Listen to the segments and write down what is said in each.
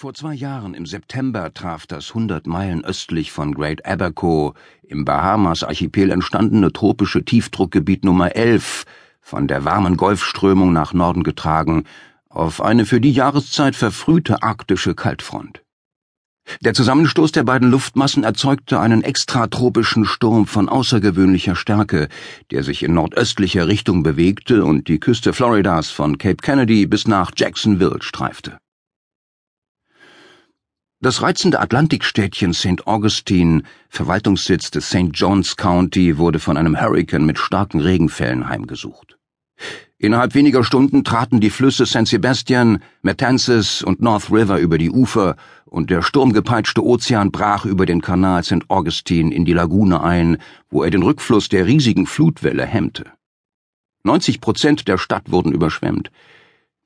Vor zwei Jahren im September traf das 100 Meilen östlich von Great Aberco im Bahamas-Archipel entstandene tropische Tiefdruckgebiet Nummer 11, von der warmen Golfströmung nach Norden getragen, auf eine für die Jahreszeit verfrühte arktische Kaltfront. Der Zusammenstoß der beiden Luftmassen erzeugte einen extratropischen Sturm von außergewöhnlicher Stärke, der sich in nordöstlicher Richtung bewegte und die Küste Floridas von Cape Kennedy bis nach Jacksonville streifte. Das reizende Atlantikstädtchen St. Augustine, Verwaltungssitz des St. John's County, wurde von einem Hurrikan mit starken Regenfällen heimgesucht. Innerhalb weniger Stunden traten die Flüsse St. Sebastian, Matanzas und North River über die Ufer und der sturmgepeitschte Ozean brach über den Kanal St. Augustine in die Lagune ein, wo er den Rückfluss der riesigen Flutwelle hemmte. 90 Prozent der Stadt wurden überschwemmt.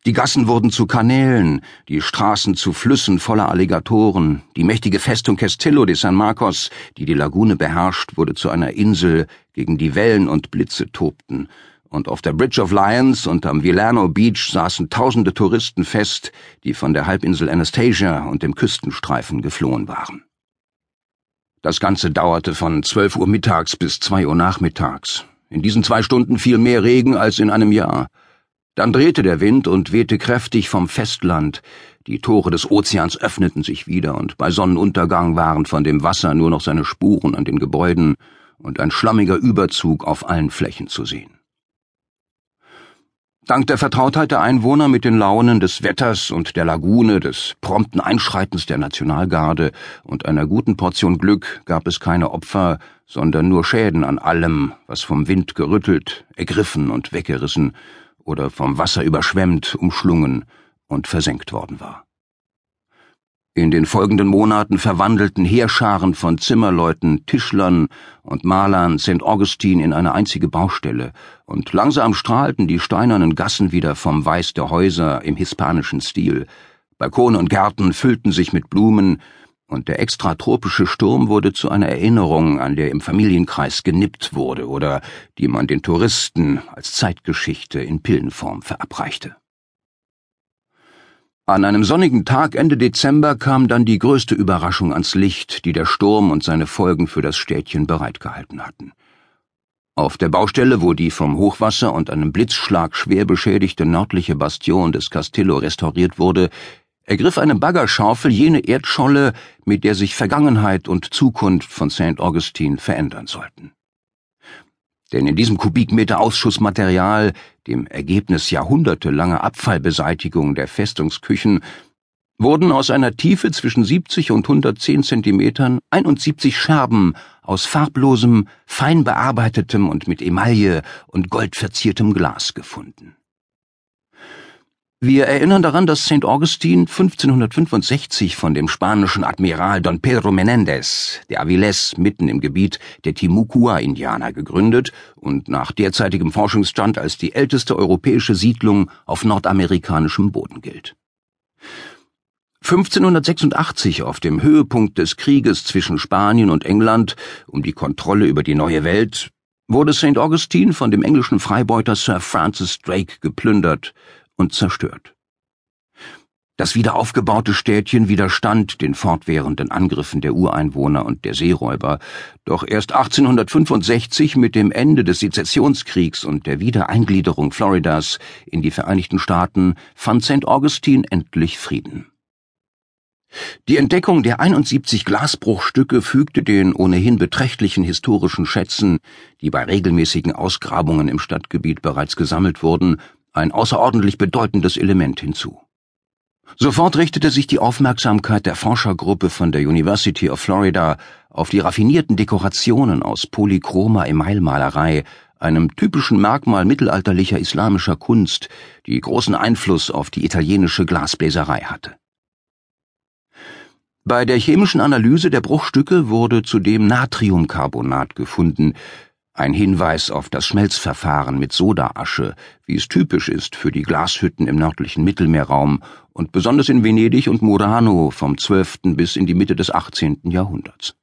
Die Gassen wurden zu Kanälen, die Straßen zu Flüssen voller Alligatoren, die mächtige Festung Castillo de San Marcos, die die Lagune beherrscht, wurde zu einer Insel, gegen die Wellen und Blitze tobten, und auf der Bridge of Lions und am Villano Beach saßen tausende Touristen fest, die von der Halbinsel Anastasia und dem Küstenstreifen geflohen waren. Das Ganze dauerte von zwölf Uhr mittags bis zwei Uhr nachmittags. In diesen zwei Stunden fiel mehr Regen als in einem Jahr. Dann drehte der Wind und wehte kräftig vom Festland, die Tore des Ozeans öffneten sich wieder, und bei Sonnenuntergang waren von dem Wasser nur noch seine Spuren an den Gebäuden und ein schlammiger Überzug auf allen Flächen zu sehen. Dank der Vertrautheit der Einwohner mit den Launen des Wetters und der Lagune, des prompten Einschreitens der Nationalgarde und einer guten Portion Glück gab es keine Opfer, sondern nur Schäden an allem, was vom Wind gerüttelt, ergriffen und weggerissen oder vom Wasser überschwemmt, umschlungen und versenkt worden war. In den folgenden Monaten verwandelten Heerscharen von Zimmerleuten, Tischlern und Malern St. Augustin in eine einzige Baustelle, und langsam strahlten die steinernen Gassen wieder vom Weiß der Häuser im hispanischen Stil. Balkone und Gärten füllten sich mit Blumen, und der extratropische Sturm wurde zu einer Erinnerung, an der im Familienkreis genippt wurde oder die man den Touristen als Zeitgeschichte in Pillenform verabreichte. An einem sonnigen Tag Ende Dezember kam dann die größte Überraschung ans Licht, die der Sturm und seine Folgen für das Städtchen bereitgehalten hatten. Auf der Baustelle, wo die vom Hochwasser und einem Blitzschlag schwer beschädigte nördliche Bastion des Castillo restauriert wurde, ergriff eine Baggerschaufel jene Erdscholle, mit der sich Vergangenheit und Zukunft von St. Augustine verändern sollten. Denn in diesem Kubikmeter Ausschussmaterial, dem Ergebnis jahrhundertelanger Abfallbeseitigung der Festungsküchen, wurden aus einer Tiefe zwischen 70 und 110 Zentimetern 71 Scherben aus farblosem, fein bearbeitetem und mit Emaille und Gold verziertem Glas gefunden. Wir erinnern daran, dass St. Augustin 1565 von dem spanischen Admiral Don Pedro Menéndez de Avilés mitten im Gebiet der Timucua-Indianer gegründet und nach derzeitigem Forschungsstand als die älteste europäische Siedlung auf nordamerikanischem Boden gilt. 1586 auf dem Höhepunkt des Krieges zwischen Spanien und England um die Kontrolle über die neue Welt wurde St. Augustin von dem englischen Freibeuter Sir Francis Drake geplündert und zerstört. Das wiederaufgebaute Städtchen widerstand den fortwährenden Angriffen der Ureinwohner und der Seeräuber, doch erst 1865 mit dem Ende des Sezessionskriegs und der Wiedereingliederung Floridas in die Vereinigten Staaten fand St. Augustine endlich Frieden. Die Entdeckung der 71 Glasbruchstücke fügte den ohnehin beträchtlichen historischen Schätzen, die bei regelmäßigen Ausgrabungen im Stadtgebiet bereits gesammelt wurden, ein außerordentlich bedeutendes Element hinzu. Sofort richtete sich die Aufmerksamkeit der Forschergruppe von der University of Florida auf die raffinierten Dekorationen aus polychromer Emailmalerei, einem typischen Merkmal mittelalterlicher islamischer Kunst, die großen Einfluss auf die italienische Glasbläserei hatte. Bei der chemischen Analyse der Bruchstücke wurde zudem Natriumcarbonat gefunden, ein Hinweis auf das Schmelzverfahren mit Sodaasche, wie es typisch ist für die Glashütten im nördlichen Mittelmeerraum und besonders in Venedig und Murano vom 12. bis in die Mitte des 18. Jahrhunderts.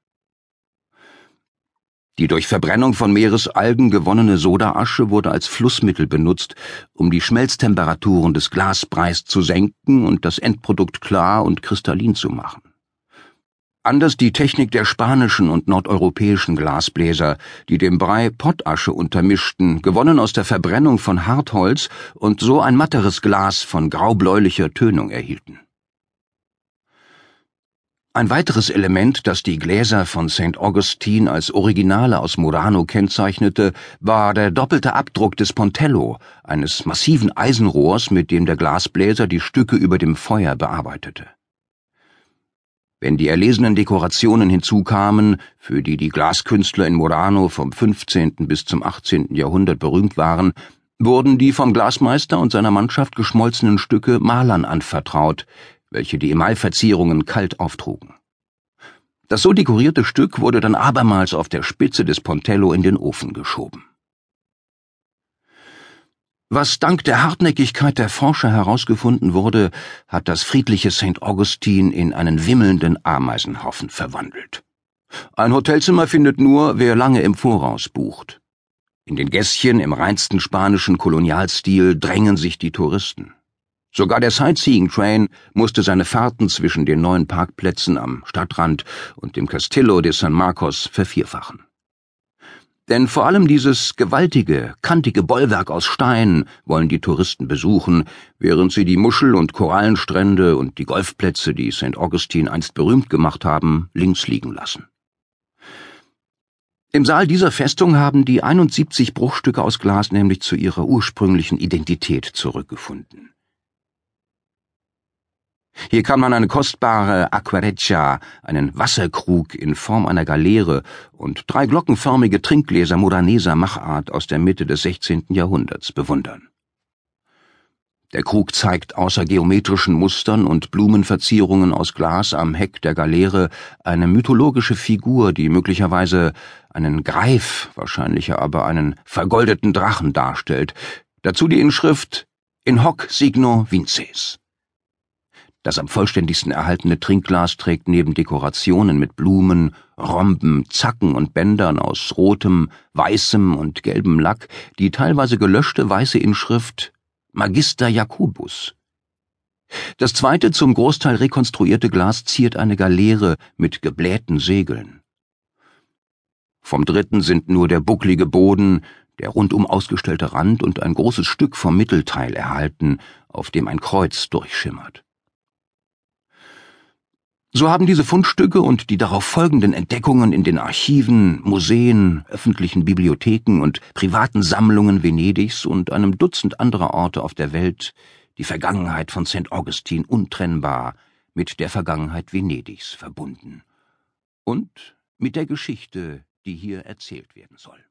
Die durch Verbrennung von Meeresalgen gewonnene Sodaasche wurde als Flussmittel benutzt, um die Schmelztemperaturen des Glasbreis zu senken und das Endprodukt klar und kristallin zu machen. Anders die Technik der spanischen und nordeuropäischen Glasbläser, die dem Brei Pottasche untermischten, gewonnen aus der Verbrennung von Hartholz und so ein matteres Glas von graubläulicher Tönung erhielten. Ein weiteres Element, das die Gläser von St. Augustine als Originale aus Murano kennzeichnete, war der doppelte Abdruck des Pontello, eines massiven Eisenrohrs, mit dem der Glasbläser die Stücke über dem Feuer bearbeitete. Wenn die erlesenen Dekorationen hinzukamen, für die die Glaskünstler in Murano vom 15. bis zum 18. Jahrhundert berühmt waren, wurden die vom Glasmeister und seiner Mannschaft geschmolzenen Stücke Malern anvertraut, welche die Emailverzierungen kalt auftrugen. Das so dekorierte Stück wurde dann abermals auf der Spitze des Pontello in den Ofen geschoben. Was dank der Hartnäckigkeit der Forscher herausgefunden wurde, hat das friedliche St. Augustin in einen wimmelnden Ameisenhaufen verwandelt. Ein Hotelzimmer findet nur, wer lange im Voraus bucht. In den Gässchen im reinsten spanischen Kolonialstil drängen sich die Touristen. Sogar der Sightseeing Train musste seine Fahrten zwischen den neuen Parkplätzen am Stadtrand und dem Castillo de San Marcos vervierfachen. Denn vor allem dieses gewaltige, kantige Bollwerk aus Stein wollen die Touristen besuchen, während sie die Muschel- und Korallenstrände und die Golfplätze, die St. Augustine einst berühmt gemacht haben, links liegen lassen. Im Saal dieser Festung haben die 71 Bruchstücke aus Glas nämlich zu ihrer ursprünglichen Identität zurückgefunden. Hier kann man eine kostbare Aquareccia, einen Wasserkrug in Form einer Galeere und drei glockenförmige Trinkgläser moderneser Machart aus der Mitte des 16. Jahrhunderts bewundern. Der Krug zeigt außer geometrischen Mustern und Blumenverzierungen aus Glas am Heck der Galeere eine mythologische Figur, die möglicherweise einen Greif, wahrscheinlich aber einen vergoldeten Drachen darstellt. Dazu die Inschrift In hoc signo vinces. Das am vollständigsten erhaltene Trinkglas trägt neben Dekorationen mit Blumen, Romben, Zacken und Bändern aus rotem, weißem und gelbem Lack die teilweise gelöschte weiße Inschrift Magister Jacobus. Das zweite zum Großteil rekonstruierte Glas ziert eine Galeere mit geblähten Segeln. Vom dritten sind nur der bucklige Boden, der rundum ausgestellte Rand und ein großes Stück vom Mittelteil erhalten, auf dem ein Kreuz durchschimmert. So haben diese Fundstücke und die darauf folgenden Entdeckungen in den Archiven, Museen, öffentlichen Bibliotheken und privaten Sammlungen Venedigs und einem Dutzend anderer Orte auf der Welt die Vergangenheit von St. Augustin untrennbar mit der Vergangenheit Venedigs verbunden und mit der Geschichte, die hier erzählt werden soll.